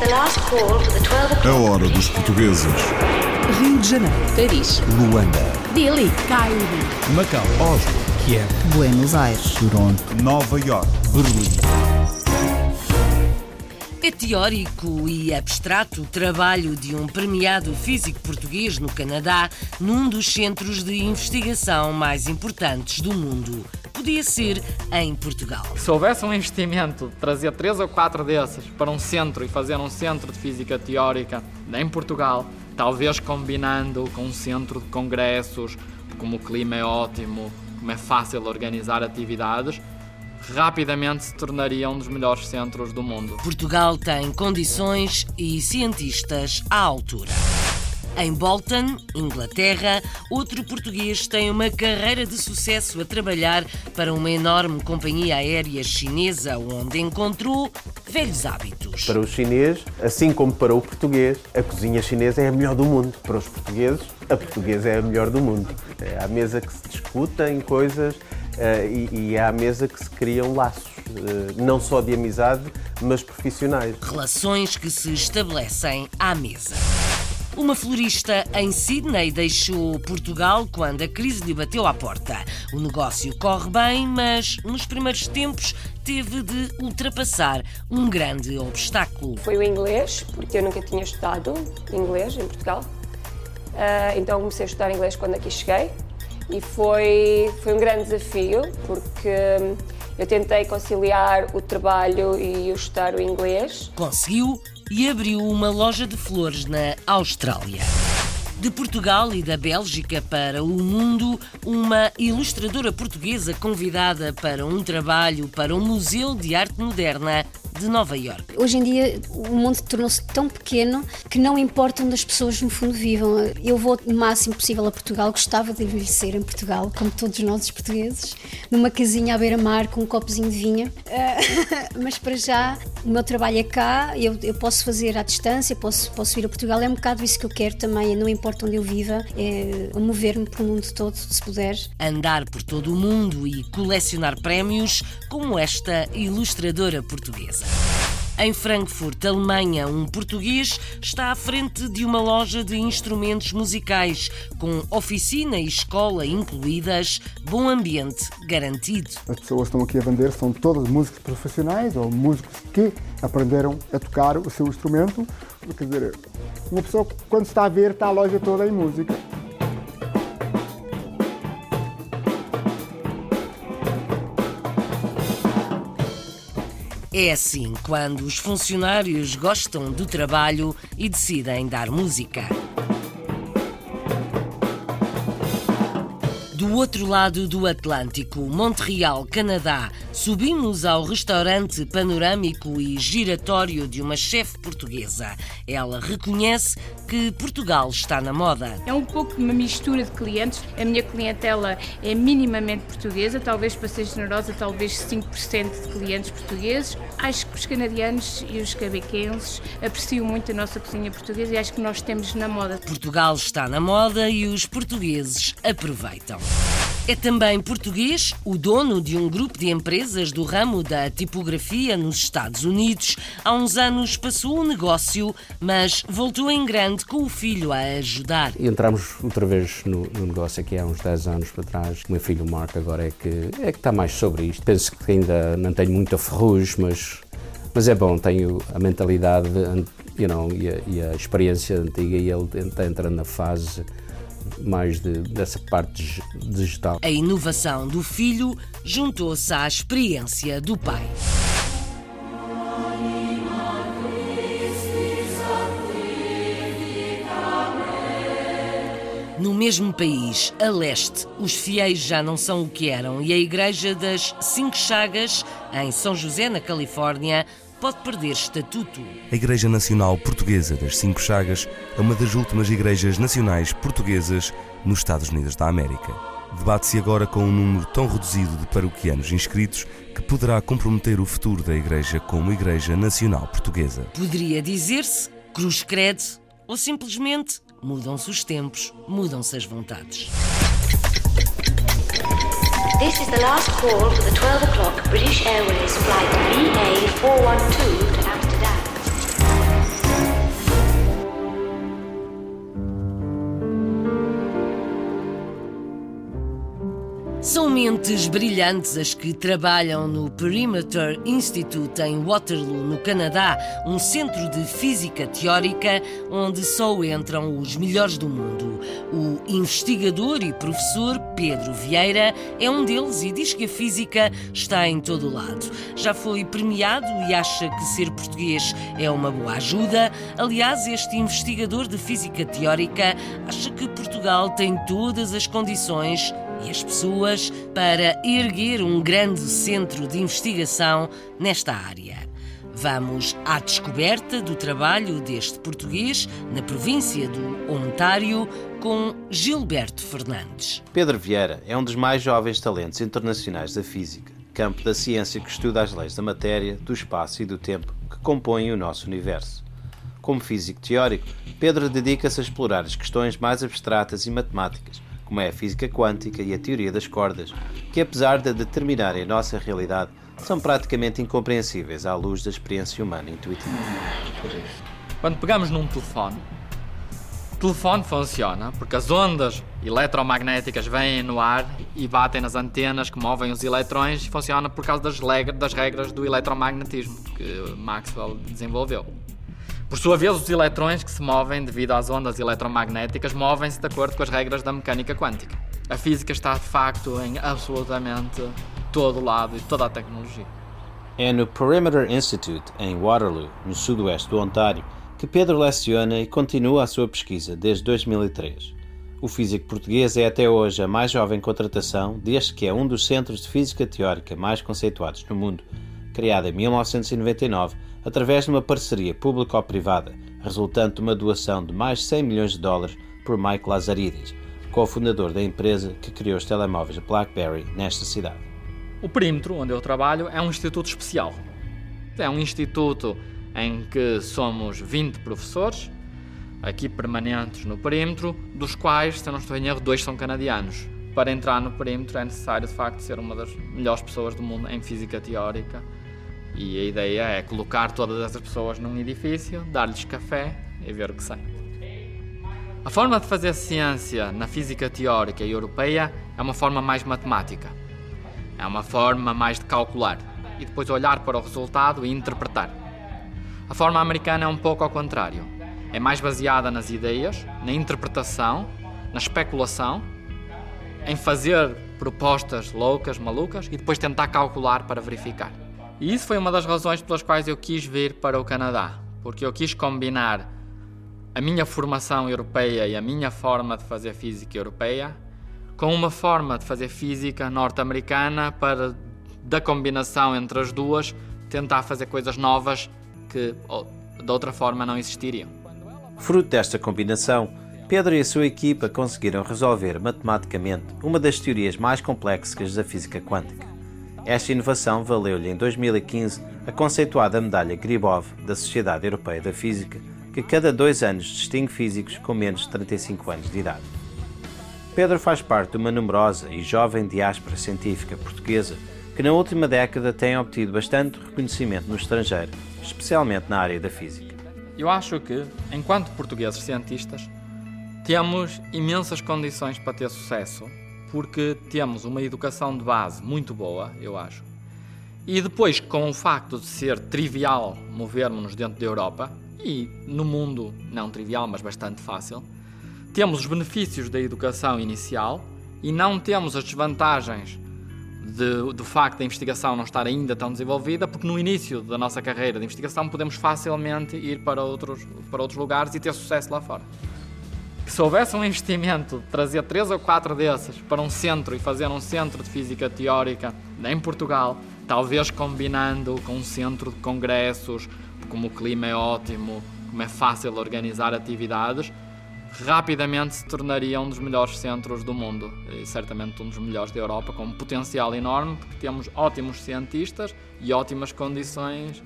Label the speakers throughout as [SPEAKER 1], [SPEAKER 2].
[SPEAKER 1] A
[SPEAKER 2] o'clock.
[SPEAKER 1] hora dos portugueses.
[SPEAKER 3] Rio de Janeiro,
[SPEAKER 4] Paris,
[SPEAKER 1] Luanda.
[SPEAKER 3] Delhi, Cairo,
[SPEAKER 5] Macau, Oslo, Kiev,
[SPEAKER 3] Buenos Aires,
[SPEAKER 1] Toronto. Nova York. Berlim.
[SPEAKER 6] É teórico e abstrato o trabalho de um premiado físico português no Canadá, num dos centros de investigação mais importantes do mundo. Podia ser em Portugal.
[SPEAKER 7] Se houvesse um investimento de trazer três ou quatro desses para um centro e fazer um centro de física teórica em Portugal, talvez combinando com um centro de congressos, como o clima é ótimo, como é fácil organizar atividades, rapidamente se tornaria um dos melhores centros do mundo.
[SPEAKER 6] Portugal tem condições e cientistas à altura. Em Bolton, Inglaterra, outro português tem uma carreira de sucesso a trabalhar para uma enorme companhia aérea chinesa, onde encontrou velhos hábitos.
[SPEAKER 8] Para o chinês, assim como para o português, a cozinha chinesa é a melhor do mundo. Para os portugueses, a portuguesa é a melhor do mundo. É à mesa que se discutem coisas eh, e, e é à mesa que se criam laços, eh, não só de amizade, mas profissionais.
[SPEAKER 6] Relações que se estabelecem à mesa. Uma florista em Sydney deixou Portugal quando a crise lhe bateu à porta. O negócio corre bem, mas nos primeiros tempos teve de ultrapassar um grande obstáculo.
[SPEAKER 9] Foi o inglês, porque eu nunca tinha estudado inglês em Portugal. Ah, então comecei a estudar inglês quando aqui cheguei e foi, foi um grande desafio porque hum, eu tentei conciliar o trabalho e o estudar o inglês.
[SPEAKER 6] Conseguiu e abriu uma loja de flores na Austrália. De Portugal e da Bélgica para o mundo, uma ilustradora portuguesa convidada para um trabalho para o Museu de Arte Moderna de Nova York.
[SPEAKER 10] Hoje em dia o mundo tornou-se tão pequeno que não importa onde as pessoas no fundo vivam. Eu vou o máximo possível a Portugal, gostava de envelhecer em Portugal, como todos nós os portugueses, numa casinha à beira-mar com um copozinho de vinho. Mas para já o meu trabalho é cá, eu, eu posso fazer à distância, posso, posso ir a Portugal, é um bocado isso que eu quero também, não importa onde eu viva, é mover-me pelo mundo todo, se puder.
[SPEAKER 6] Andar por todo o mundo e colecionar prémios como esta ilustradora portuguesa. Em Frankfurt, Alemanha, um português está à frente de uma loja de instrumentos musicais, com oficina e escola incluídas, bom ambiente garantido.
[SPEAKER 11] As pessoas que estão aqui a vender são todas músicos profissionais ou músicos que aprenderam a tocar o seu instrumento. Quer dizer, uma pessoa, quando está a ver, está a loja toda em música.
[SPEAKER 6] É assim quando os funcionários gostam do trabalho e decidem dar música. Do outro lado do Atlântico, Montreal, Canadá, subimos ao restaurante panorâmico e giratório de uma chefe portuguesa. Ela reconhece que Portugal está na moda.
[SPEAKER 12] É um pouco uma mistura de clientes. A minha clientela é minimamente portuguesa, talvez para ser generosa, talvez 5% de clientes portugueses. Acho que os canadianos e os quebequenses apreciam muito a nossa cozinha portuguesa e acho que nós temos na moda.
[SPEAKER 6] Portugal está na moda e os portugueses aproveitam. É também português o dono de um grupo de empresas do ramo da tipografia nos Estados Unidos. Há uns anos passou o negócio, mas voltou em grande com o filho a ajudar.
[SPEAKER 13] Entramos outra vez no, no negócio aqui há uns 10 anos para trás. O meu filho Marco agora é que, é que está mais sobre isto. Penso que ainda não tenho muita ferrugem, mas, mas é bom, tenho a mentalidade you know, e, a, e a experiência antiga e ele entrando na fase mais de, dessa parte digital.
[SPEAKER 6] A inovação do filho juntou-se à experiência do pai. No mesmo país, a leste, os fiéis já não são o que eram e a Igreja das Cinco Chagas, em São José, na Califórnia, pode perder estatuto.
[SPEAKER 14] A Igreja Nacional Portuguesa das Cinco Chagas é uma das últimas igrejas nacionais portuguesas nos Estados Unidos da América. Debate-se agora com um número tão reduzido de paroquianos inscritos que poderá comprometer o futuro da Igreja como Igreja Nacional Portuguesa.
[SPEAKER 6] Poderia dizer-se cruz credo ou simplesmente mudam-se os tempos, mudam-se as vontades.
[SPEAKER 2] This is the last call for the 12 o'clock British Airways flight BA412 to
[SPEAKER 6] Mentes brilhantes as que trabalham no Perimeter Institute em Waterloo, no Canadá, um centro de física teórica onde só entram os melhores do mundo. O investigador e professor Pedro Vieira é um deles e diz que a física está em todo o lado. Já foi premiado e acha que ser português é uma boa ajuda. Aliás, este investigador de física teórica acha que Portugal tem todas as condições e as pessoas para erguer um grande centro de investigação nesta área. Vamos à descoberta do trabalho deste português na província do Ontário com Gilberto Fernandes.
[SPEAKER 15] Pedro Vieira é um dos mais jovens talentos internacionais da física, campo da ciência que estuda as leis da matéria, do espaço e do tempo que compõem o nosso universo. Como físico teórico, Pedro dedica-se a explorar as questões mais abstratas e matemáticas como é a física quântica e a teoria das cordas, que apesar de determinarem a nossa realidade, são praticamente incompreensíveis à luz da experiência humana intuitiva.
[SPEAKER 7] Quando pegamos num telefone, o telefone funciona porque as ondas eletromagnéticas vêm no ar e batem nas antenas que movem os eletrões e funciona por causa das, das regras do eletromagnetismo que Maxwell desenvolveu. Por sua vez, os eletrões que se movem devido às ondas eletromagnéticas movem-se de acordo com as regras da mecânica quântica. A física está de facto em absolutamente todo lado e toda a tecnologia.
[SPEAKER 15] É no Perimeter Institute, em Waterloo, no sudoeste do Ontário, que Pedro leciona e continua a sua pesquisa desde 2003. O físico português é até hoje a mais jovem contratação, desde que é um dos centros de física teórica mais conceituados no mundo, criado em 1999 através de uma parceria público-privada, resultante de uma doação de mais de 100 milhões de dólares por Mike Lazaridis, cofundador da empresa que criou os telemóveis BlackBerry nesta cidade.
[SPEAKER 7] O perímetro onde eu trabalho é um instituto especial. É um instituto em que somos 20 professores, aqui permanentes no perímetro, dos quais, se eu não estou em erro, dois são canadianos. Para entrar no perímetro é necessário, de facto, ser uma das melhores pessoas do mundo em física teórica e a ideia é colocar todas essas pessoas num edifício, dar-lhes café e ver o que sai. A forma de fazer ciência na física teórica e europeia é uma forma mais matemática. É uma forma mais de calcular e depois olhar para o resultado e interpretar. A forma americana é um pouco ao contrário. É mais baseada nas ideias, na interpretação, na especulação, em fazer propostas loucas, malucas e depois tentar calcular para verificar. E isso foi uma das razões pelas quais eu quis vir para o Canadá, porque eu quis combinar a minha formação europeia e a minha forma de fazer física europeia com uma forma de fazer física norte-americana para, da combinação entre as duas, tentar fazer coisas novas que de outra forma não existiriam.
[SPEAKER 15] Fruto desta combinação, Pedro e a sua equipa conseguiram resolver matematicamente uma das teorias mais complexas da física quântica. Esta inovação valeu-lhe em 2015 a conceituada medalha Gribov da Sociedade Europeia da Física, que cada dois anos distingue físicos com menos de 35 anos de idade. Pedro faz parte de uma numerosa e jovem diáspora científica portuguesa que na última década tem obtido bastante reconhecimento no estrangeiro, especialmente na área da física.
[SPEAKER 7] Eu acho que, enquanto portugueses cientistas, temos imensas condições para ter sucesso porque temos uma educação de base muito boa, eu acho. E depois, com o facto de ser trivial movermos-nos dentro da Europa, e no mundo não trivial, mas bastante fácil, temos os benefícios da educação inicial e não temos as desvantagens de, do facto da investigação não estar ainda tão desenvolvida, porque no início da nossa carreira de investigação podemos facilmente ir para outros, para outros lugares e ter sucesso lá fora se houvesse um investimento de trazer três ou quatro desses para um centro e fazer um centro de física teórica em Portugal, talvez combinando com um centro de congressos, como o clima é ótimo, como é fácil organizar atividades, rapidamente se tornaria um dos melhores centros do mundo e certamente um dos melhores da Europa, com um potencial enorme, porque temos ótimos cientistas e ótimas condições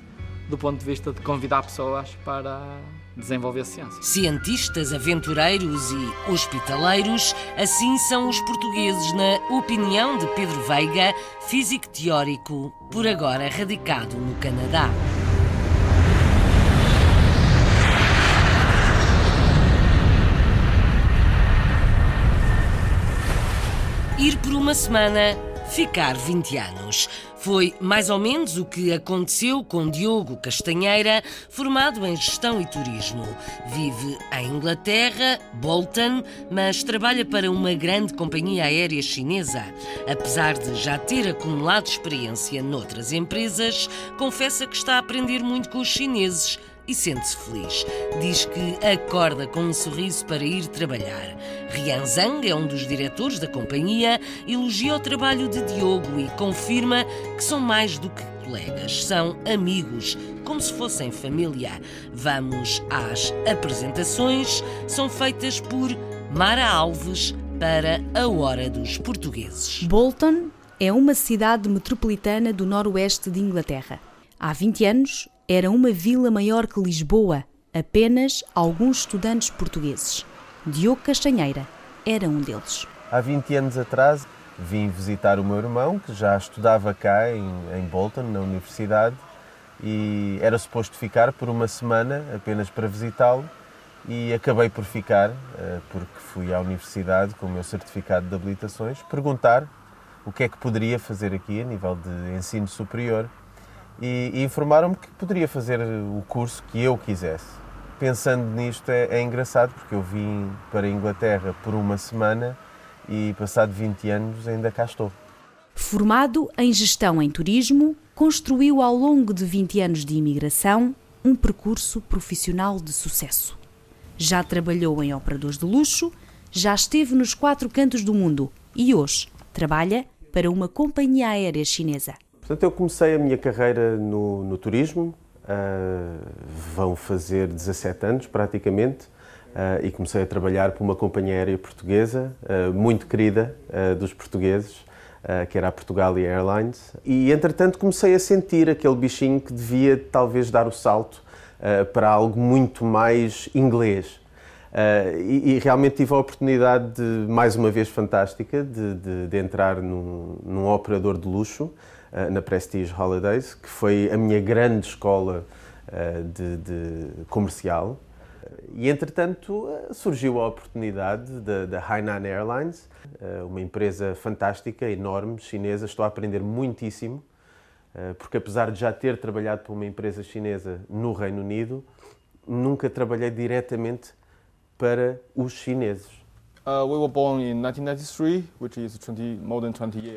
[SPEAKER 7] do ponto de vista de convidar pessoas para desenvolver ciência.
[SPEAKER 6] Cientistas, aventureiros e hospitaleiros, assim são os portugueses, na opinião de Pedro Veiga, físico teórico, por agora radicado no Canadá. Ir por uma semana ficar 20 anos. Foi mais ou menos o que aconteceu com Diogo Castanheira, formado em gestão e turismo. Vive em Inglaterra, Bolton, mas trabalha para uma grande companhia aérea chinesa. Apesar de já ter acumulado experiência noutras empresas, confessa que está a aprender muito com os chineses e sente-se feliz. Diz que acorda com um sorriso para ir trabalhar. Rian Zhang é um dos diretores da companhia, elogia o trabalho de Diogo e confirma que são mais do que colegas, são amigos, como se fossem família. Vamos às apresentações, são feitas por Mara Alves para a Hora dos Portugueses.
[SPEAKER 3] Bolton é uma cidade metropolitana do noroeste de Inglaterra. Há 20 anos, era uma vila maior que Lisboa, apenas alguns estudantes portugueses. Diogo Castanheira era um deles.
[SPEAKER 8] Há 20 anos atrás vim visitar o meu irmão, que já estudava cá em, em Bolton, na universidade, e era suposto ficar por uma semana apenas para visitá-lo e acabei por ficar, eh, porque fui à universidade com o meu certificado de habilitações, perguntar o que é que poderia fazer aqui a nível de ensino superior e, e informaram-me que poderia fazer o curso que eu quisesse. Pensando nisto é, é engraçado porque eu vim para a Inglaterra por uma semana e passado 20 anos ainda cá estou.
[SPEAKER 3] Formado em gestão em turismo, construiu ao longo de 20 anos de imigração um percurso profissional de sucesso. Já trabalhou em operadores de luxo, já esteve nos quatro cantos do mundo e hoje trabalha para uma companhia aérea chinesa.
[SPEAKER 8] Portanto, eu comecei a minha carreira no, no turismo, uh, vão fazer 17 anos praticamente, uh, e comecei a trabalhar para uma companhia aérea portuguesa, uh, muito querida dos portugueses, que era a Portugal Airlines. E, entretanto, comecei a sentir aquele bichinho que devia talvez dar o salto para algo muito mais inglês. Uh, e, e, realmente tive a oportunidade, de, mais uma vez fantástica, de, de, de entrar num, num, operador de luxo na Prestige Holidays, que foi a minha grande escola uh, de, comercial. E, entretanto, surgiu a oportunidade da Hainan Airlines, uma empresa fantástica, enorme, chinesa. Estou a aprender muitíssimo, porque apesar de já ter trabalhado para uma empresa chinesa no Reino Unido, nunca trabalhei diretamente para os chineses.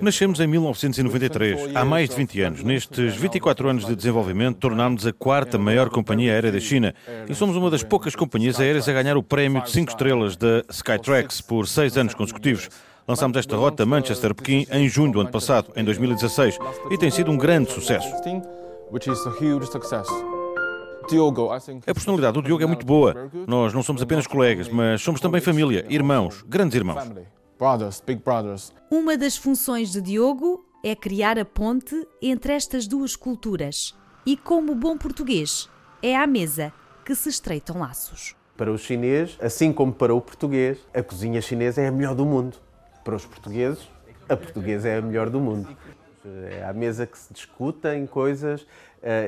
[SPEAKER 16] Nascemos em 1993, há mais de 20 anos. Nestes 24 anos de desenvolvimento, tornámos a quarta maior companhia aérea da China. e somos uma das poucas companhias aéreas a ganhar o prémio de 5 estrelas da Skytrax por 6 anos consecutivos. Lançámos esta rota Manchester-Pequim em junho do ano passado, em 2016, e tem sido um grande sucesso. A personalidade do Diogo é muito boa. Nós não somos apenas colegas, mas somos também família, irmãos, grandes irmãos.
[SPEAKER 3] Uma das funções de Diogo é criar a ponte entre estas duas culturas. E como bom português, é à mesa que se estreitam laços.
[SPEAKER 8] Para o chinês, assim como para o português, a cozinha chinesa é a melhor do mundo. Para os portugueses, a portuguesa é a melhor do mundo. É à mesa que se discutem coisas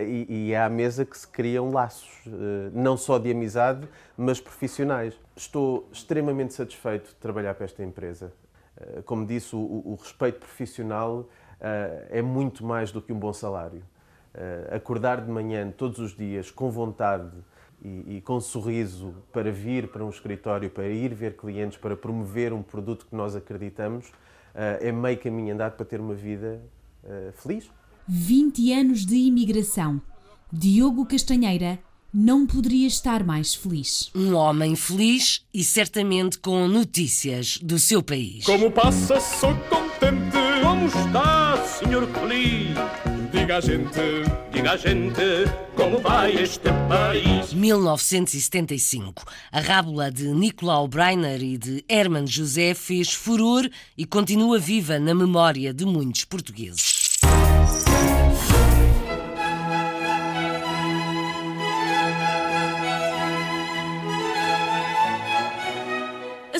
[SPEAKER 8] e, e, é à mesa que se criam laços, uh, não só de amizade, mas profissionais. Estou extremamente satisfeito de trabalhar para esta empresa. Uh, como disse, o, o respeito profissional é muito mais do que um bom salário. acordar de manhã, todos os dias, com vontade e, e com sorriso para vir para um escritório, para ir ver clientes, para promover um produto que nós acreditamos, é meio caminho andado para ter uma vida feliz.
[SPEAKER 3] 20 anos de imigração. Diogo Castanheira não poderia estar mais feliz.
[SPEAKER 6] Um homem feliz e certamente com notícias do seu país.
[SPEAKER 17] Como passa, sou contente. Como está, senhor feliz? Diga a gente, diga a gente, como vai este país?
[SPEAKER 6] 1975. A rábula de Nicolau Breiner e de Hermann José fez furor e continua viva na memória de muitos portugueses.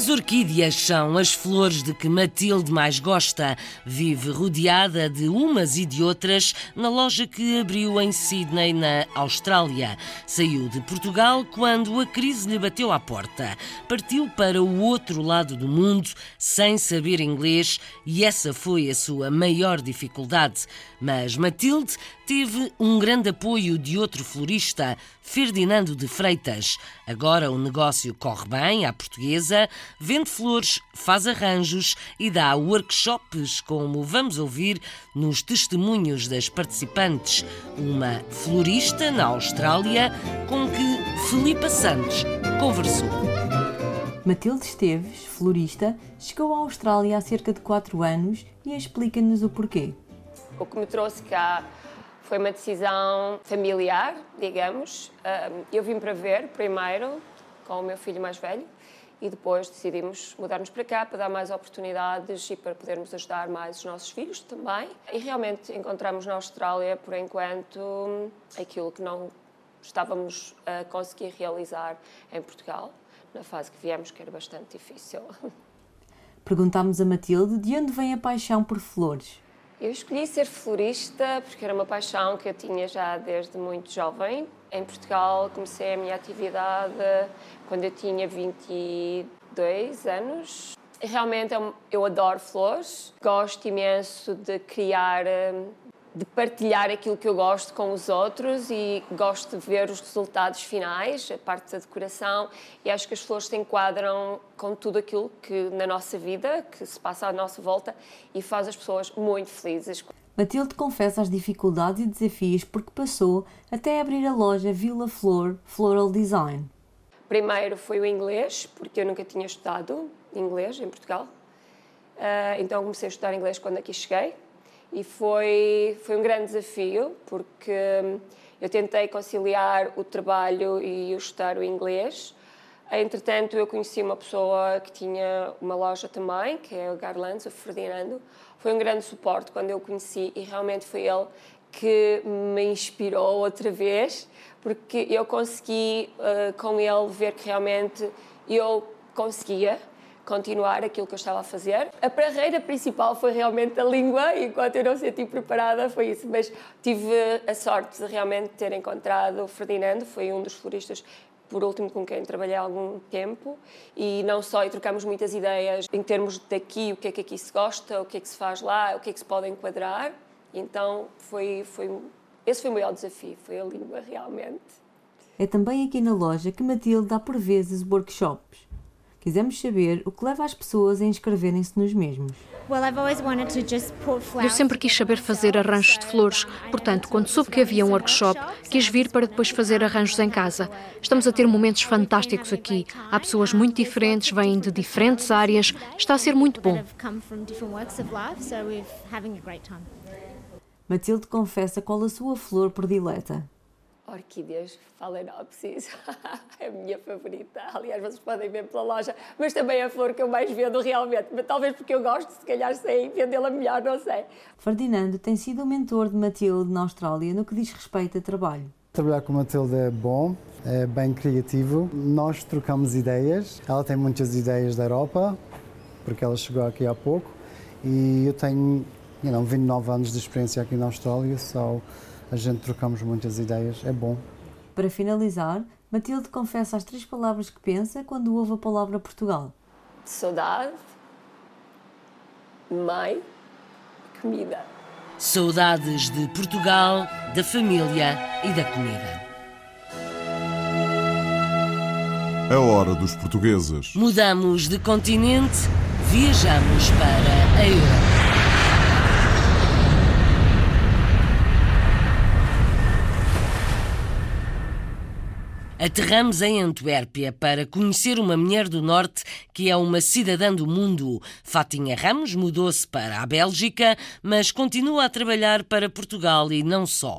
[SPEAKER 6] As orquídeas são as flores de que Matilde mais gosta. Vive rodeada de umas e de outras na loja que abriu em Sydney, na Austrália. Saiu de Portugal quando a crise lhe bateu à porta. Partiu para o outro lado do mundo sem saber inglês e essa foi a sua maior dificuldade. Mas Matilde teve um grande apoio de outro florista, Ferdinando de Freitas. Agora o negócio corre bem à portuguesa, vende flores, faz arranjos e dá workshops, como vamos ouvir nos testemunhos das participantes. Uma florista na Austrália com que Filipa Santos conversou.
[SPEAKER 18] Matilde Esteves, florista, chegou à Austrália há cerca de 4 anos e explica-nos o porquê.
[SPEAKER 9] O que me trouxe cá foi uma decisão familiar, digamos. Eu vim para ver primeiro com o meu filho mais velho e depois decidimos mudar-nos para cá para dar mais oportunidades e para podermos ajudar mais os nossos filhos também. E realmente encontramos na Austrália, por enquanto, aquilo que não estávamos a conseguir realizar em Portugal, na fase que viemos, que era bastante difícil.
[SPEAKER 18] Perguntámos a Matilde de onde vem a paixão por flores.
[SPEAKER 9] Eu escolhi ser florista porque era uma paixão que eu tinha já desde muito jovem. Em Portugal comecei a minha atividade quando eu tinha 22 anos. Realmente eu adoro flores, gosto imenso de criar de partilhar aquilo que eu gosto com os outros e gosto de ver os resultados finais, a parte da decoração, e acho que as flores se enquadram com tudo aquilo que na nossa vida, que se passa à nossa volta e faz as pessoas muito felizes.
[SPEAKER 18] Matilde confessa as dificuldades e desafios porque passou até abrir a loja Vila Flor Floral Design.
[SPEAKER 9] Primeiro foi o inglês, porque eu nunca tinha estudado inglês em Portugal. Ah, então comecei a estudar inglês quando aqui cheguei e foi, foi um grande desafio porque eu tentei conciliar o trabalho e o estudar o inglês. Entretanto, eu conheci uma pessoa que tinha uma loja também, que é o Garlands, o Ferdinando. Foi um grande suporte quando eu o conheci e realmente foi ele que me inspirou outra vez, porque eu consegui uh, com ele ver que realmente eu conseguia continuar aquilo que eu estava a fazer. A barreira principal foi realmente a língua, enquanto eu não senti preparada, foi isso. Mas tive a sorte de realmente ter encontrado o Ferdinando, foi um dos floristas por último com quem trabalhei há algum tempo e não só e trocamos muitas ideias em termos daqui o que é que aqui se gosta o que é que se faz lá o que é que se pode enquadrar então foi foi esse foi o maior desafio foi a língua realmente
[SPEAKER 18] é também aqui na loja que Matilde dá por vezes workshops Quisemos saber o que leva as pessoas a inscreverem-se nos mesmos.
[SPEAKER 19] Eu sempre quis saber fazer arranjos de flores, portanto, quando soube que havia um workshop, quis vir para depois fazer arranjos em casa. Estamos a ter momentos fantásticos aqui. Há pessoas muito diferentes, vêm de diferentes áreas. Está a ser muito bom.
[SPEAKER 18] Matilde confessa qual a sua flor predileta
[SPEAKER 9] orquídeas phalaenopsis, é a minha favorita. Aliás, vocês podem ver pela loja, mas também é a flor que eu mais vendo realmente. Mas talvez porque eu gosto, se calhar sei vendê-la melhor, não sei.
[SPEAKER 18] Ferdinando tem sido o mentor de Matilde na Austrália no que diz respeito a trabalho.
[SPEAKER 20] Trabalhar com Matilde é bom, é bem criativo. Nós trocamos ideias. Ela tem muitas ideias da Europa, porque ela chegou aqui há pouco. E eu tenho you know, 29 anos de experiência aqui na Austrália, só so a gente trocamos muitas ideias, é bom.
[SPEAKER 18] Para finalizar, Matilde confessa as três palavras que pensa quando ouve a palavra Portugal:
[SPEAKER 9] saudade, mãe, comida.
[SPEAKER 6] Saudades de Portugal, da família e da comida.
[SPEAKER 1] A hora dos portugueses.
[SPEAKER 6] Mudamos de continente, viajamos para a Europa. Aterramos em Antuérpia para conhecer uma mulher do Norte que é uma cidadã do mundo. Fatinha Ramos mudou-se para a Bélgica, mas continua a trabalhar para Portugal e não só.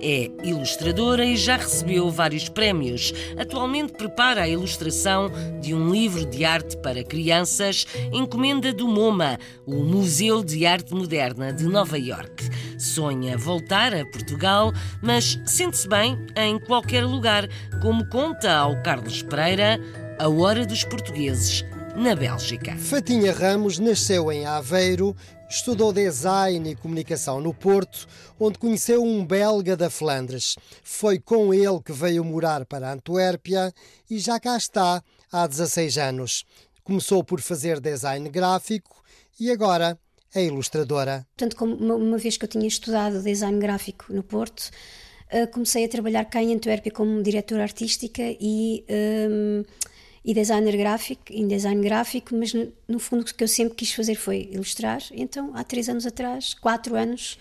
[SPEAKER 6] É ilustradora e já recebeu vários prémios. Atualmente prepara a ilustração de um livro de arte para crianças, encomenda do MoMA, o Museu de Arte Moderna de Nova York. Sonha voltar a Portugal, mas sente-se bem em qualquer lugar, como conta ao Carlos Pereira, A Hora dos Portugueses, na Bélgica.
[SPEAKER 21] Fatinha Ramos nasceu em Aveiro, estudou design e comunicação no Porto, onde conheceu um belga da Flandres. Foi com ele que veio morar para Antuérpia e já cá está há 16 anos. Começou por fazer design gráfico e agora é ilustradora.
[SPEAKER 10] Portanto, como uma, vez que eu tinha estudado design gráfico no Porto, uh, comecei a trabalhar cá em Antuérpia como diretora artística e, um, e designer gráfico, em design gráfico, mas no, no, fundo o que eu sempre quis fazer foi ilustrar. Então, há três anos atrás, quatro anos,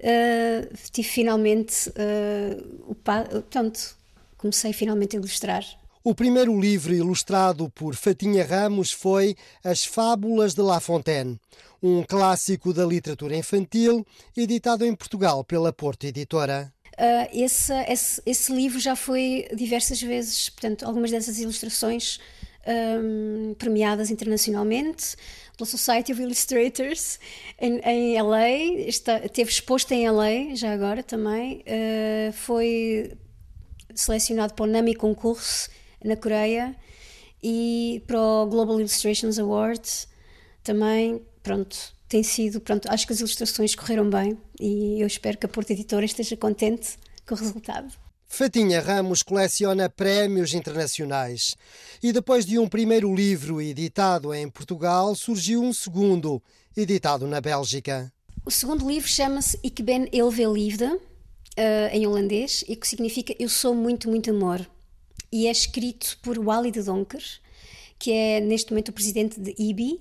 [SPEAKER 10] uh, tive finalmente uh, o portanto, comecei finalmente a ilustrar
[SPEAKER 21] o primeiro livro ilustrado por Fatinha Ramos foi As Fábulas de La Fontaine, um clássico da literatura infantil, editado em Portugal pela Porto Editora.
[SPEAKER 10] Uh, esse, esse, esse, livro já foi diversas vezes, portanto, algumas dessas ilustrações um, premiadas internacionalmente pela Society of Illustrators em, em LA, está, teve exposto em LA já agora também, uh, foi selecionado para o NAMI Concurso na Coreia e para o Global Illustrations Awards também, pronto, tem sido, pronto, acho que as ilustrações correram bem e eu espero que a Porta Editora esteja contente com o resultado.
[SPEAKER 21] Fatinha Ramos coleciona prémios internacionais e depois de um primeiro livro editado em Portugal, surgiu um segundo, editado na Bélgica.
[SPEAKER 10] O segundo livro chama-se Ik ben heel veel liefde, uh, em holandês, e que significa Eu sou muito, muito amor e é escrito por Wally de Donker, que é neste momento o presidente de IBI.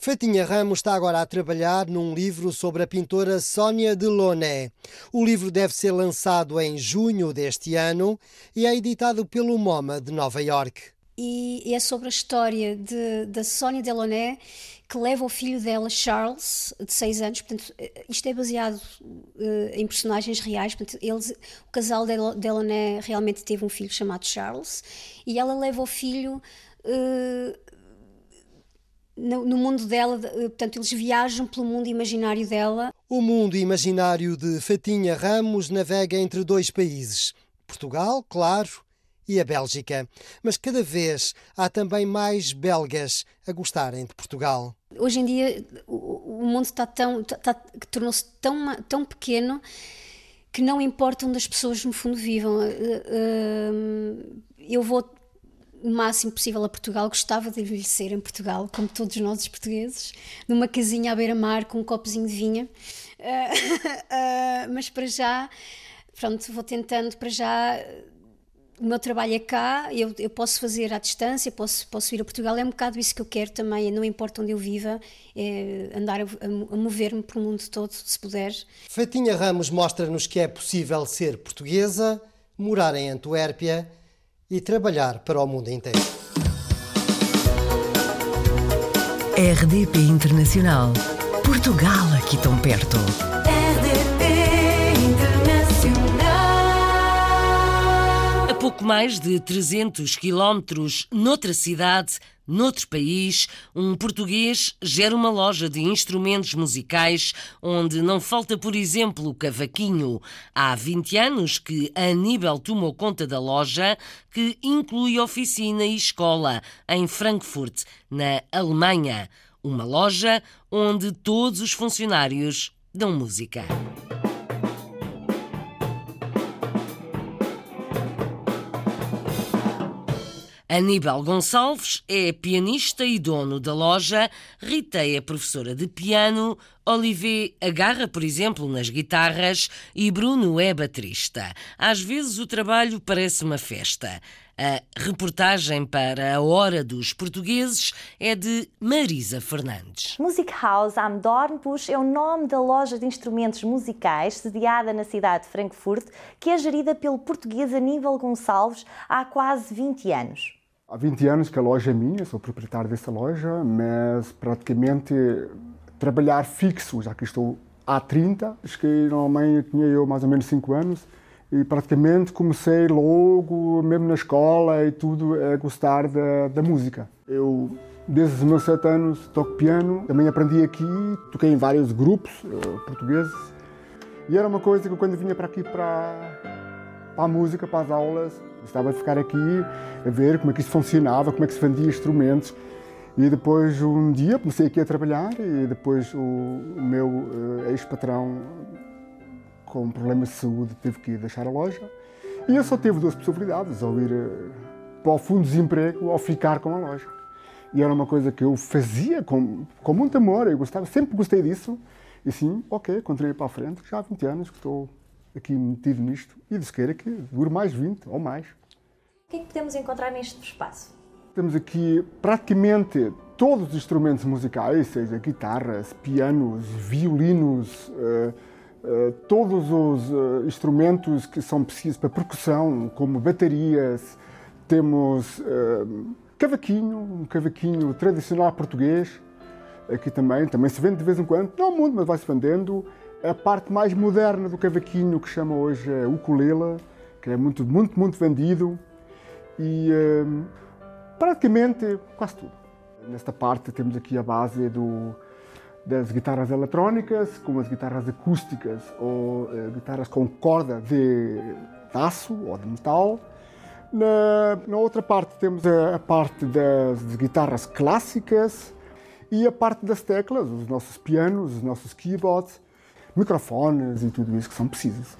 [SPEAKER 21] Fatinha Ramos está agora a trabalhar num livro sobre a pintora Sónia Delaunay. O livro deve ser lançado em junho deste ano e é editado pelo MoMA de Nova York.
[SPEAKER 10] E é sobre a história de, da Sónia Delaunay que leva o filho dela, Charles, de 6 anos. Portanto, eh, isto é baseado uh, em personagens reais. Portanto, eles, o casal Delaunay realmente teve um filho chamado Charles e ela leva o filho. Uh, no, no, mundo dela, portanto, eles viajam pelo mundo imaginário dela.
[SPEAKER 21] O mundo imaginário de Fatinha Ramos navega entre dois países: Portugal, claro, e a Bélgica. Mas cada vez há também mais belgas a gostarem de Portugal.
[SPEAKER 10] Hoje em dia o, mundo está tão, está, tornou-se tão, tão pequeno que não importa onde as pessoas no fundo vivam. Eh, eh, eu vou o máximo possível a Portugal, gostava de envelhecer em Portugal, como todos nós os portugueses, numa casinha à beira-mar com um copozinho de vinha. Uh, mas para já, pronto, vou tentando para já o meu trabalho é cá, eu, eu posso fazer à distância, posso, posso ir a Portugal, é um bocado isso que eu quero também, não importa onde eu viva, é andar a, a, mover-me pelo mundo todo, se puder.
[SPEAKER 21] Fatinha Ramos mostra-nos que é possível ser portuguesa, morar em Antuérpia e trabalhar para o mundo inteiro.
[SPEAKER 22] RDP Internacional. Portugal aqui tão perto.
[SPEAKER 6] pouco mais de 300 quilómetros noutra cidade, noutro país, um português gera uma loja de instrumentos musicais onde não falta, por exemplo, o cavaquinho. Há 20 anos que Aníbal tomou conta da loja, que inclui oficina e escola em Frankfurt, na Alemanha. Uma loja onde todos os funcionários dão música. Aníbal Gonçalves é pianista e dono da loja, Rita é professora de piano, Olivier agarra, por exemplo, nas guitarras e Bruno é baterista. Às vezes o trabalho parece uma festa. A reportagem para a Hora dos Portugueses é de Marisa Fernandes.
[SPEAKER 23] Music House am Dornbusch é o nome da loja de instrumentos musicais sediada na cidade de Frankfurt, que é gerida pelo português Aníbal Gonçalves há quase 20 anos.
[SPEAKER 11] Há 20 anos que a loja é minha, sou proprietário dessa loja, mas praticamente trabalhar fixo, já que estou há 30, acho que normalmente tinha eu mais ou menos 5 anos, e praticamente comecei logo, mesmo na escola e tudo, a gostar da, da música. Eu, desde os meus 7 anos, toco piano, também aprendi aqui, toquei em vários grupos uh, portugueses, e era uma coisa que quando vinha para aqui para, para a música, para as aulas, Gostava de ficar aqui a ver como é que isso funcionava, como é que se vendia instrumentos. E depois, um dia, comecei aqui a trabalhar e depois o, meu uh, ex-patrão, com problemas de saúde, teve que deixar a loja. E eu só tive duas possibilidades, ou ir uh, para o fundo de desemprego ou ficar com a loja. E era uma coisa que eu fazia com, com muito amor, eu gostava, sempre gostei disso. E sim, ok, continuei para a frente, já há 20 anos que estou aqui metido nisto e de queira que dure mais 20 ou mais.
[SPEAKER 23] O que é que podemos encontrar neste espaço?
[SPEAKER 11] Temos aqui praticamente todos os instrumentos musicais, seja guitarras, pianos, violinos, uh, uh, todos os uh, instrumentos que são precisos para percussão, como baterias, temos cavaquinho, um cavaquinho tradicional português, aqui também, também se vende de vez em quando, não muito, mas vai-se vendendo. A parte mais moderna do cavaquinho, que chama hoje ukulele, que é muito, muito, muito vendido. E praticamente quase tudo. Nesta parte temos aqui a base do, das guitarras eletrónicas, como as guitarras acústicas ou eh, guitarras com corda de aço ou de metal. Na, na outra parte temos a, a parte das guitarras clássicas e a parte das teclas, os nossos pianos, os nossos keyboards, microfones e tudo isso que são precisos.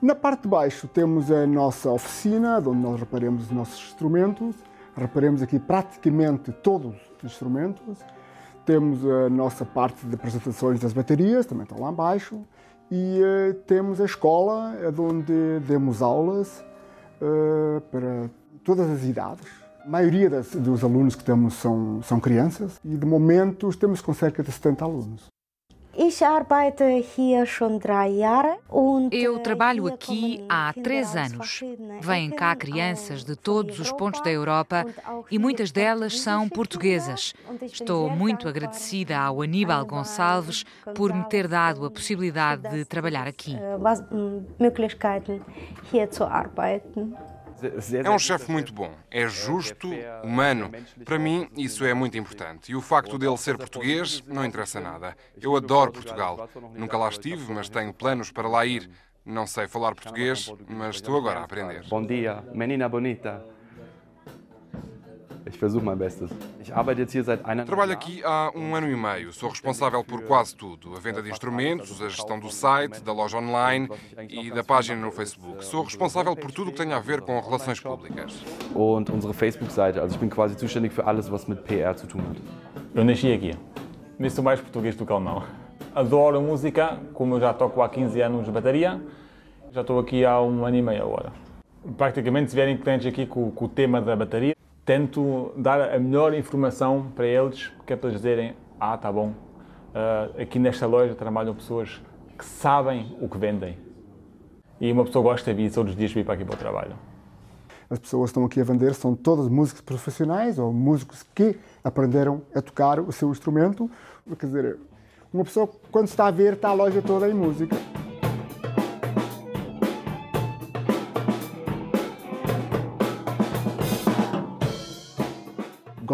[SPEAKER 11] Na parte de baixo temos a nossa oficina, onde nós reparamos os nossos instrumentos Reparemos aqui praticamente todos os instrumentos. Temos a nossa parte de apresentações das baterias, também estão lá embaixo. E uh, temos a escola, onde demos aulas uh, para todas as idades. A maioria dos alunos que temos são, são crianças e, de momento, temos com cerca de 70 alunos.
[SPEAKER 3] Eu trabalho aqui há três anos. Vêm cá crianças de todos os pontos da Europa e muitas delas são portuguesas. Estou muito agradecida ao Aníbal Gonçalves por me ter dado a possibilidade de trabalhar aqui.
[SPEAKER 24] É um chefe muito bom, é justo, humano. Para mim, isso é muito importante. E o facto dele ser português não interessa nada. Eu adoro Portugal. Nunca lá estive, mas tenho planos para lá ir. Não sei falar português, mas estou agora a aprender.
[SPEAKER 25] Bom dia, menina bonita.
[SPEAKER 24] Trabalho aqui há um ano e meio. Sou responsável por quase tudo: a venda de instrumentos, a gestão do site, da loja online e da página no Facebook. Sou responsável por tudo o que tem a ver com relações públicas.
[SPEAKER 25] Und unsere Facebook-Seite. Also ich bin quasi zuständig für alles, was mit PR zu tun hat.
[SPEAKER 26] Eu nasci aqui. Nem sou mais português do que alemão. Adoro música, como eu já toco há 15 anos de bateria. Já estou aqui há um ano e meio agora. Praticamente, se vierem clientes aqui com, com o tema da bateria, tento dar a melhor informação para eles, que é para eles dizerem: Ah, tá bom, uh, aqui nesta loja trabalham pessoas que sabem o que vendem. E uma pessoa gosta de vir todos os dias vir para aqui para o trabalho.
[SPEAKER 11] As pessoas que estão aqui a vender são todas músicos profissionais ou músicos que aprenderam a tocar o seu instrumento. Quer dizer, uma pessoa, quando está a ver, está a loja toda em música.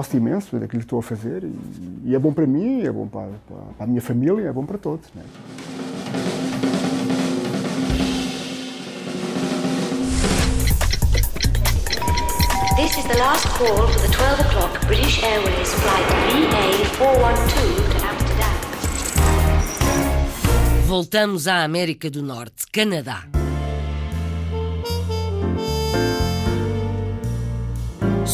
[SPEAKER 11] Gosto imenso daquilo que estou a fazer e, e é bom para mim, é bom para, para, a minha família, é bom para todos. Né?
[SPEAKER 2] This is the last call for the 12 o'clock British Airways flight VA412 to Amsterdam.
[SPEAKER 6] Voltamos à América do Norte, Canadá.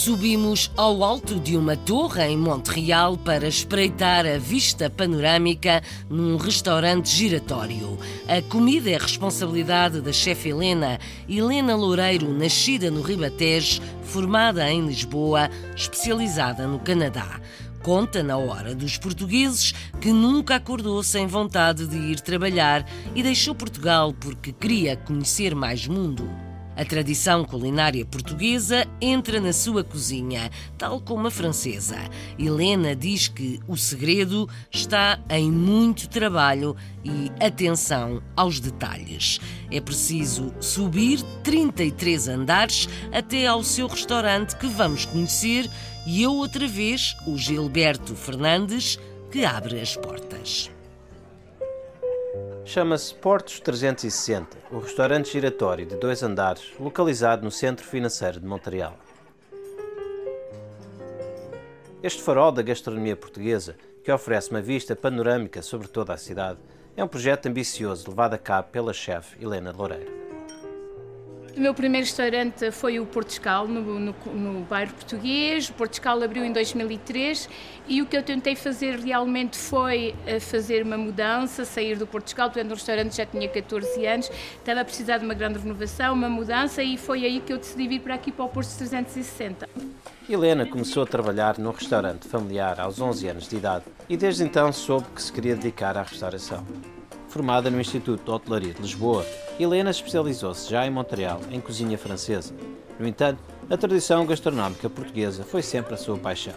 [SPEAKER 6] Subimos ao alto de uma torre em Montreal para espreitar a vista panorâmica num restaurante giratório. A comida é responsabilidade da chefe Helena, Helena Loureiro, nascida no Ribatejo, formada em Lisboa, especializada no Canadá. Conta na hora dos portugueses que nunca acordou sem vontade de ir trabalhar e deixou Portugal porque queria conhecer mais mundo. A tradição culinária portuguesa entra na sua cozinha, tal como a francesa. Helena diz que o segredo está em muito trabalho e atenção aos detalhes. É preciso subir 33 andares até ao seu restaurante que vamos conhecer e eu outra vez, o Gilberto Fernandes, que abre as portas.
[SPEAKER 15] Chama-se Portos 360, o restaurante giratório de dois andares, localizado no centro financeiro de Montreal. Este farol da gastronomia portuguesa, que oferece uma vista panorâmica sobre toda a cidade, é um projeto ambicioso levado a cabo pela chefe Helena Loureiro.
[SPEAKER 12] O meu primeiro restaurante foi o Portugal, no, no, no bairro português. O Portugal abriu em 2003 e o que eu tentei fazer realmente foi eh, fazer uma mudança, sair do Portugal. Portanto, o restaurante já tinha 14 anos, estava a precisar de uma grande renovação, uma mudança e foi aí que eu decidi vir para aqui, para o Porto 360.
[SPEAKER 15] Helena começou a trabalhar num restaurante familiar aos 11 anos de idade e desde então soube que se queria dedicar à restauração. Formada no Instituto de Hotelaria de Lisboa, Helena especializou-se já em Montreal em cozinha francesa. No entanto, a tradição gastronómica portuguesa foi sempre a sua paixão.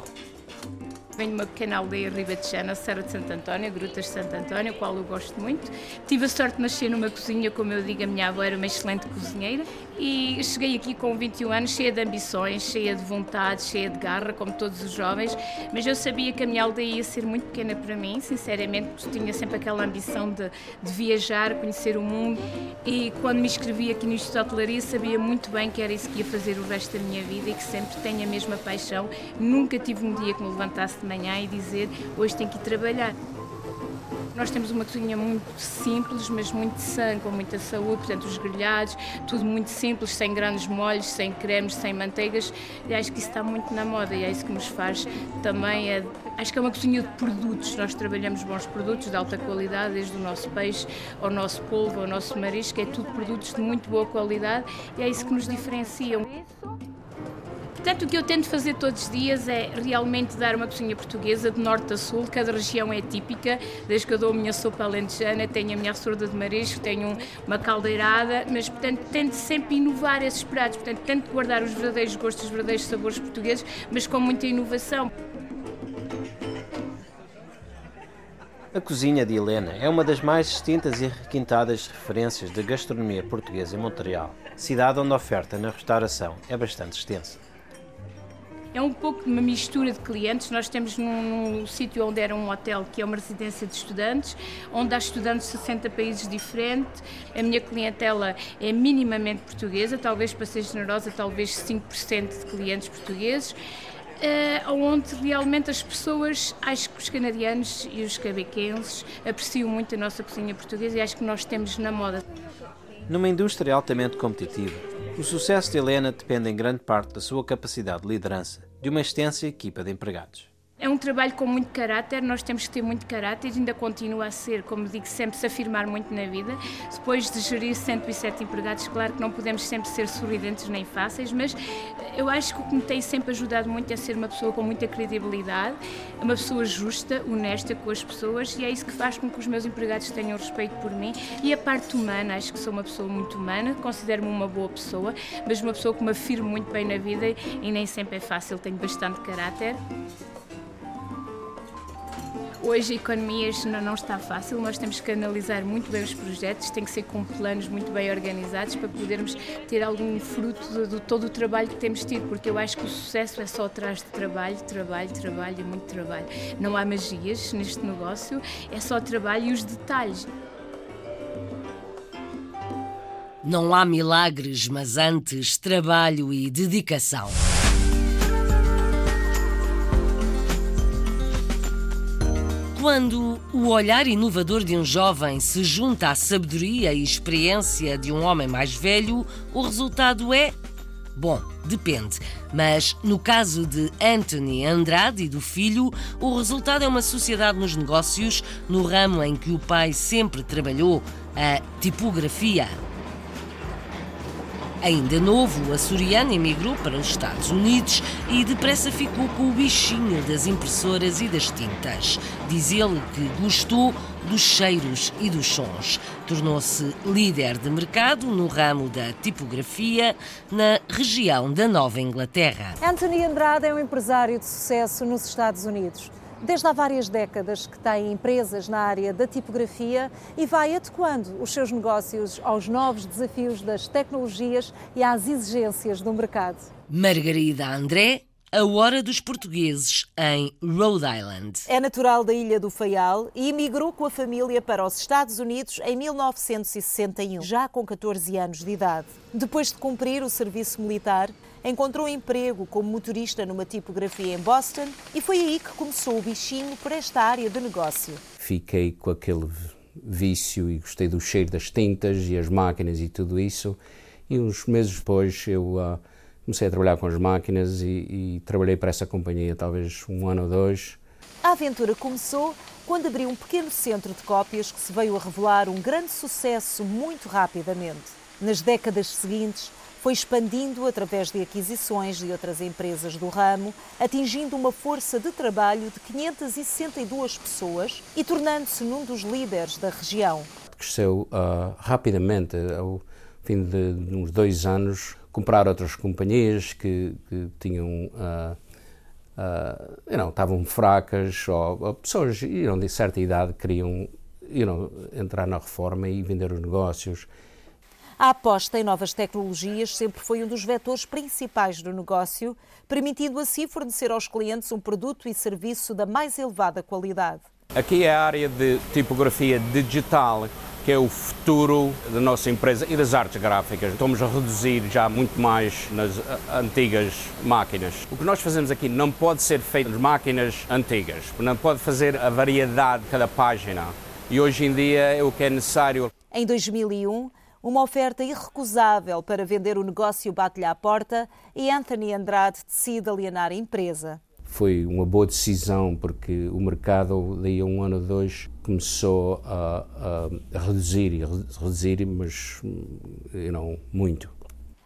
[SPEAKER 12] Venho de uma pequena aldeia ribetejana, Serra de Santo António, Grutas de Santo António, qual eu gosto muito. Tive a sorte de nascer numa cozinha, como eu digo, a minha avó era uma excelente cozinheira. E cheguei aqui com 21 anos, cheia de ambições, cheia de vontade, cheia de garra, como todos os jovens. Mas eu sabia que a minha aldeia ia ser muito pequena para mim, sinceramente, porque tinha sempre aquela ambição de, de viajar, conhecer o mundo. E quando me inscrevi aqui no Instituto de Hotelaria, sabia muito bem que era isso que ia fazer o resto da minha vida e que sempre tenho a mesma paixão. Nunca tive um dia que me levantasse de manhã e dizer hoje tenho que ir trabalhar. Nós temos uma cozinha muito simples, mas muito sã, com muita saúde, portanto, os grelhados, tudo muito simples, sem grandes molhos, sem cremes, sem manteigas. E acho que isso está muito na moda e é isso que nos faz também. É, acho que é uma cozinha de produtos. Nós trabalhamos bons produtos de alta qualidade, desde o nosso peixe ao nosso polvo, ao nosso marisco, é tudo produtos de muito boa qualidade e é isso que nos diferencia. Portanto, o que eu tento fazer todos os dias é realmente dar uma cozinha portuguesa de norte a sul. Cada região é típica. Desde que eu dou a minha sopa alentejana, tenho a minha sorda de marisco, tenho uma caldeirada, mas, portanto, tento sempre inovar esses pratos. Portanto, tento guardar os verdadeiros gostos, os verdadeiros sabores portugueses, mas com muita inovação.
[SPEAKER 15] A cozinha de Helena é uma das mais distintas e requintadas referências da gastronomia portuguesa em Montreal, cidade onde a oferta na restauração é bastante extensa
[SPEAKER 12] é um pouco uma mistura de clientes. Nós temos num, num sítio onde era um hotel, que é uma residência de estudantes, onde há estudantes de 60 países diferentes. A minha clientela é minimamente portuguesa, talvez para ser generosa, talvez 5% de clientes portugueses. Uh, onde realmente as pessoas, acho que os canadianos e os cabequenses apreciam muito a nossa cozinha portuguesa e acho que nós temos na moda.
[SPEAKER 15] Numa indústria altamente competitiva, o sucesso de Helena depende em grande parte da sua capacidade de liderança, de uma extensa equipa de empregados.
[SPEAKER 12] É um trabalho com muito caráter, nós temos que ter muito caráter, ainda continua a ser, como digo, sempre se afirmar muito na vida. Depois de gerir 107 empregados, claro que não podemos sempre ser sorridentes nem fáceis, mas eu acho que o que me tem sempre ajudado muito é ser uma pessoa com muita credibilidade, uma pessoa justa, honesta com as pessoas e é isso que faz com que os meus empregados tenham respeito por mim. E a parte humana, acho que sou uma pessoa muito humana, considero-me uma boa pessoa, mas uma pessoa que me afirmo muito bem na vida e nem sempre é fácil, tenho bastante caráter. Hoje a economia não, está fácil, nós temos que analisar muito bem os projetos, tem que ser com planos muito bem organizados para podermos ter algum fruto de, de todo o trabalho que temos tido, porque eu acho que o sucesso é só atrás de trabalho, trabalho, trabalho e muito trabalho. Não há magias neste negócio, é só trabalho e os detalhes.
[SPEAKER 6] Não há milagres, mas antes trabalho e dedicação. Quando o olhar inovador de um jovem se junta à sabedoria e experiência de um homem mais velho, o resultado é. Bom, depende. Mas no caso de Anthony Andrade e do filho, o resultado é uma sociedade nos negócios, no ramo em que o pai sempre trabalhou, a tipografia. Ainda novo, o açoriano emigrou para os Estados Unidos e depressa ficou com o bichinho das impressoras e das tintas. Diz ele que gostou dos cheiros e dos sons. Tornou-se líder de mercado no ramo da tipografia na região da Nova Inglaterra.
[SPEAKER 27] Anthony Andrade é um empresário de sucesso nos Estados Unidos. Desde há várias décadas que tem empresas na área da tipografia e vai adequando os seus negócios aos novos desafios das tecnologias e às exigências do mercado.
[SPEAKER 6] Margarida André a hora dos portugueses em Rhode Island.
[SPEAKER 27] É natural da Ilha do Faial e emigrou com a família para os Estados Unidos em 1961, já com 14 anos de idade. Depois de cumprir o serviço militar, encontrou emprego como motorista numa tipografia em Boston e foi aí que começou o bichinho por esta área de negócio.
[SPEAKER 13] Fiquei com aquele vício e gostei do cheiro das tintas e as máquinas e tudo isso. E uns meses depois eu uh, comecei a trabalhar com as máquinas e, e trabalhei para essa companhia talvez um ano ou dois.
[SPEAKER 27] A aventura começou quando abriu um pequeno centro de cópias que se veio a revelar um grande sucesso muito rapidamente. Nas décadas seguintes, foi expandindo através de aquisições de outras empresas do ramo, atingindo uma força de trabalho de 562 pessoas e tornando-se num dos líderes da região.
[SPEAKER 13] Cresceu uh, rapidamente, ao fim de, de uns dois anos, comprar outras companhias que, que tinham uh, uh, estavam fracas ou, ou pessoas you know, de certa idade queriam you know, entrar na reforma e vender os negócios.
[SPEAKER 27] A aposta em novas tecnologias sempre foi um dos vetores principais do negócio, permitindo assim fornecer aos clientes um produto e serviço da mais elevada qualidade.
[SPEAKER 13] Aqui é a área de tipografia digital, que é o futuro da nossa empresa e das artes gráficas. Estamos a reduzir já muito mais nas antigas máquinas. O que nós fazemos aqui não pode ser feito nas máquinas antigas, não pode fazer a variedade de cada página. E hoje em dia é o que é necessário.
[SPEAKER 27] Em 2001, uma oferta irrecusável para vender o negócio bate-lhe à porta e Anthony Andrade decide alienar a empresa.
[SPEAKER 13] Foi uma boa decisão porque o mercado, daí a um ano ou dois, começou a, a, reduzir reduzir, mas não muito.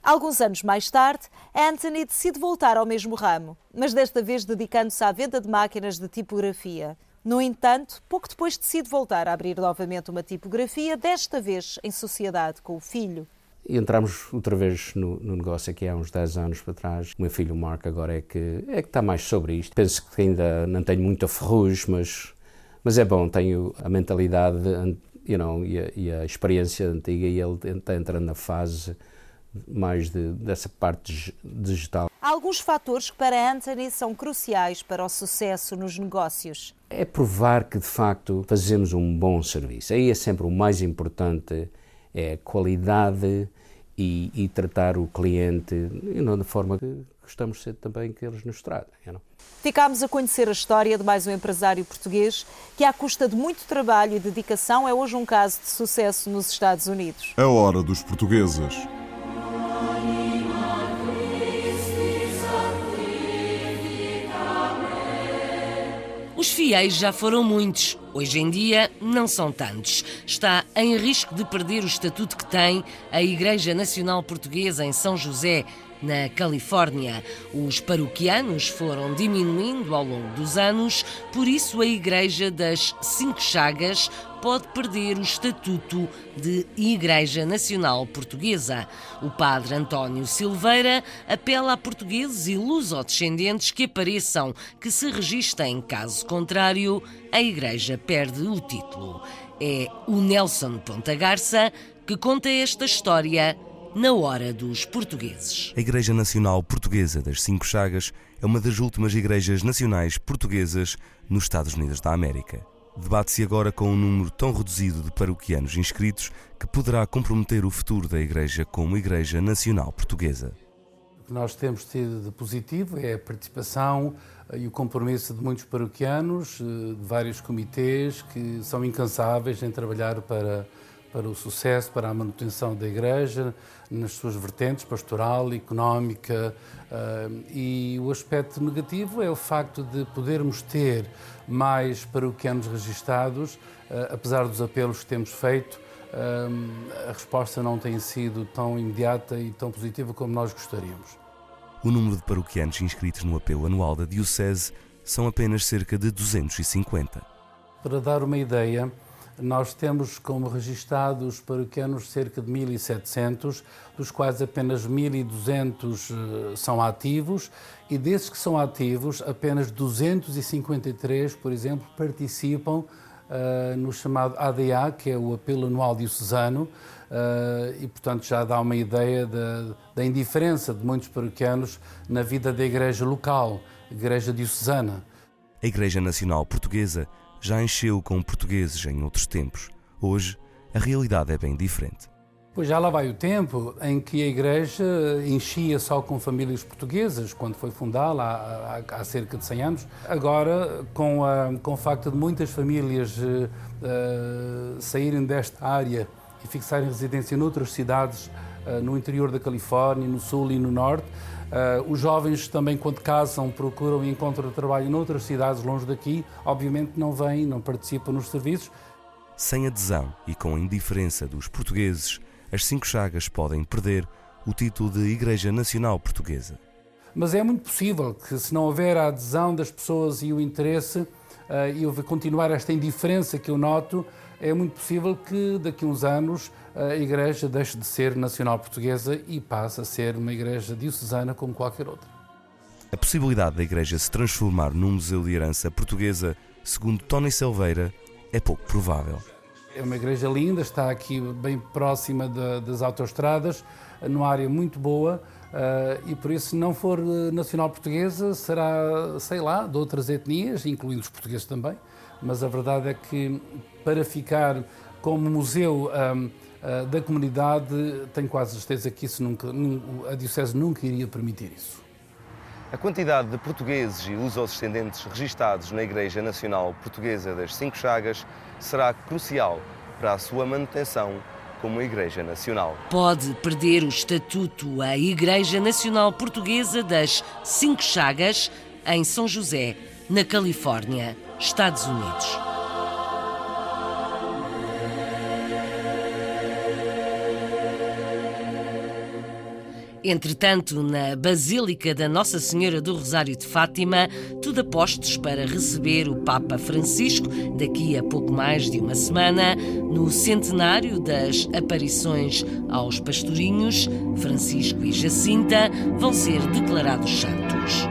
[SPEAKER 27] Alguns anos mais tarde, Anthony decide voltar ao mesmo ramo, mas desta vez dedicando-se à venda de máquinas de tipografia. No entanto, pouco depois decide voltar a abrir novamente uma tipografia, desta vez em sociedade com o filho.
[SPEAKER 13] Entramos outra vez no, no, negócio aqui há uns 10 anos para trás. O meu filho Mark agora é que, é que está mais sobre isto. Penso que ainda não tenho muita ferrugem, mas, mas é bom, tenho a mentalidade you know, e, a, e a experiência antiga e ele está entrando na fase mais de, dessa parte digital.
[SPEAKER 27] Há alguns fatores que para Anthony são cruciais para o sucesso nos negócios.
[SPEAKER 13] É provar que de facto fazemos um bom serviço. Aí é sempre o mais importante, é a qualidade e, e tratar o cliente you know, da forma que gostamos de ser também que eles nos tratem. You know.
[SPEAKER 27] Ficámos a conhecer a história de mais um empresário português que, à custa de muito trabalho e dedicação, é hoje um caso de sucesso nos Estados Unidos.
[SPEAKER 1] A hora dos portugueses.
[SPEAKER 6] Os fiéis já foram muitos, hoje em dia não são tantos. Está em risco de perder o estatuto que tem a Igreja Nacional Portuguesa em São José, na Califórnia. Os paroquianos foram diminuindo ao longo dos anos, por isso a Igreja das Cinco Chagas pode perder o estatuto de Igreja Nacional Portuguesa. O padre António Silveira apela a portugueses e lusodescendentes que apareçam, que se registrem. Caso contrário, a Igreja perde o título. É o Nelson Ponta Garça que conta esta história na hora dos portugueses.
[SPEAKER 14] A Igreja Nacional Portuguesa das Cinco Chagas é uma das últimas igrejas nacionais portuguesas nos Estados Unidos da América. Debate-se agora com um número tão reduzido de paroquianos inscritos que poderá comprometer o futuro da Igreja como Igreja Nacional Portuguesa.
[SPEAKER 28] O que nós temos tido de positivo é a participação e o compromisso de muitos paroquianos, de vários comitês que são incansáveis em trabalhar para para o sucesso, para a manutenção da Igreja, nas suas vertentes pastoral, económica. Uh, e o aspecto negativo é o facto de podermos ter mais paroquianos registados, uh, apesar dos apelos que temos feito, uh, a resposta não tem sido tão imediata e tão positiva como nós gostaríamos.
[SPEAKER 14] O número de paroquianos inscritos no apelo anual da Diocese são apenas cerca de 250.
[SPEAKER 28] Para dar uma ideia, nós temos como registados paroquianos cerca de 1.700, dos quais apenas 1.200 eh, são ativos, e desses que são ativos, apenas 253, por exemplo, participam uh, no chamado ADA, que é o Apelo Anual Diocesano, uh, e, portanto, já dá uma ideia da, da indiferença de muitos paroquianos na vida da igreja local, igreja diocesana.
[SPEAKER 14] A Igreja Nacional Portuguesa já encheu com portugueses em outros tempos. Hoje, a realidade é bem diferente.
[SPEAKER 28] Pois já lá vai o tempo em que a igreja enchia só com famílias portuguesas, quando foi fundada há, há, há, cerca de 100 anos. Agora, com, a, com o facto de muitas famílias uh, saírem desta área e fixarem residência noutras cidades, no interior da Califórnia, no sul e no norte, uh, os jovens também, quando casam, procuram e encontram trabalho noutras cidades longe daqui, obviamente não vêm, não participam nos serviços.
[SPEAKER 14] Sem adesão e com a indiferença dos portugueses, as Cinco Chagas podem perder o título de Igreja Nacional Portuguesa.
[SPEAKER 28] Mas é muito possível que, se não houver a adesão das pessoas e o interesse, uh, e continuar esta indiferença que eu noto, é muito possível que daqui a uns anos a Igreja deixe de ser nacional portuguesa e passe a ser uma Igreja diocesana como qualquer outra.
[SPEAKER 14] A possibilidade da Igreja se transformar num museu de herança portuguesa, segundo Tony Silveira, é pouco provável.
[SPEAKER 28] É uma igreja linda, está aqui bem próxima de, das autoestradas, numa área muito boa. Uh, e por isso, se não for eh, nacional portuguesa, será, sei lá, de outras etnias, incluindo os portugueses também. Mas a verdade é que para ficar como museu um, ah, da comunidade, tenho quase certeza que isso nunca, a Diocese nunca iria permitir isso.
[SPEAKER 14] A quantidade de portugueses e luso-descendentes registados na Igreja Nacional Portuguesa das Cinco Chagas será crucial para a sua manutenção como Igreja Nacional.
[SPEAKER 6] Pode perder o estatuto a Igreja Nacional Portuguesa das Cinco Chagas em São José, na Califórnia, Estados Unidos. Entretanto, na Basílica da Nossa Senhora do Rosário de Fátima, tudo apostos para receber o Papa Francisco daqui a pouco mais de uma semana, no centenário das aparições aos pastorinhos, Francisco e Jacinta vão ser declarados santos.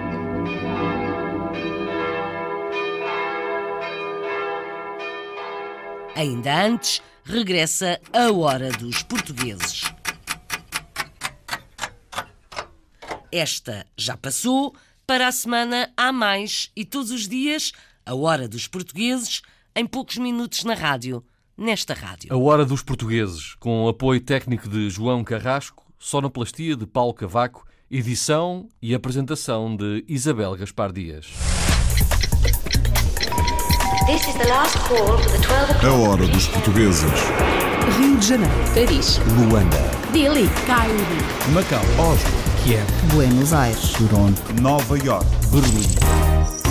[SPEAKER 6] Ainda antes, regressa a Hora dos Portugueses. Esta já passou, para a semana há mais e todos os dias, a Hora dos Portugueses, em poucos minutos na rádio, nesta rádio.
[SPEAKER 29] A Hora dos Portugueses, com apoio técnico de João Carrasco, sonoplastia de Paulo Cavaco, edição e apresentação de Isabel Gaspar Dias.
[SPEAKER 1] A Hora dos Portugueses.
[SPEAKER 3] Rio de Janeiro. Paris.
[SPEAKER 1] Luanda.
[SPEAKER 3] Delhi. Cairo.
[SPEAKER 1] Macau. Oslo. Kiev,
[SPEAKER 3] Buenos Aires,
[SPEAKER 1] Toronto, Nova York,
[SPEAKER 29] Berlim.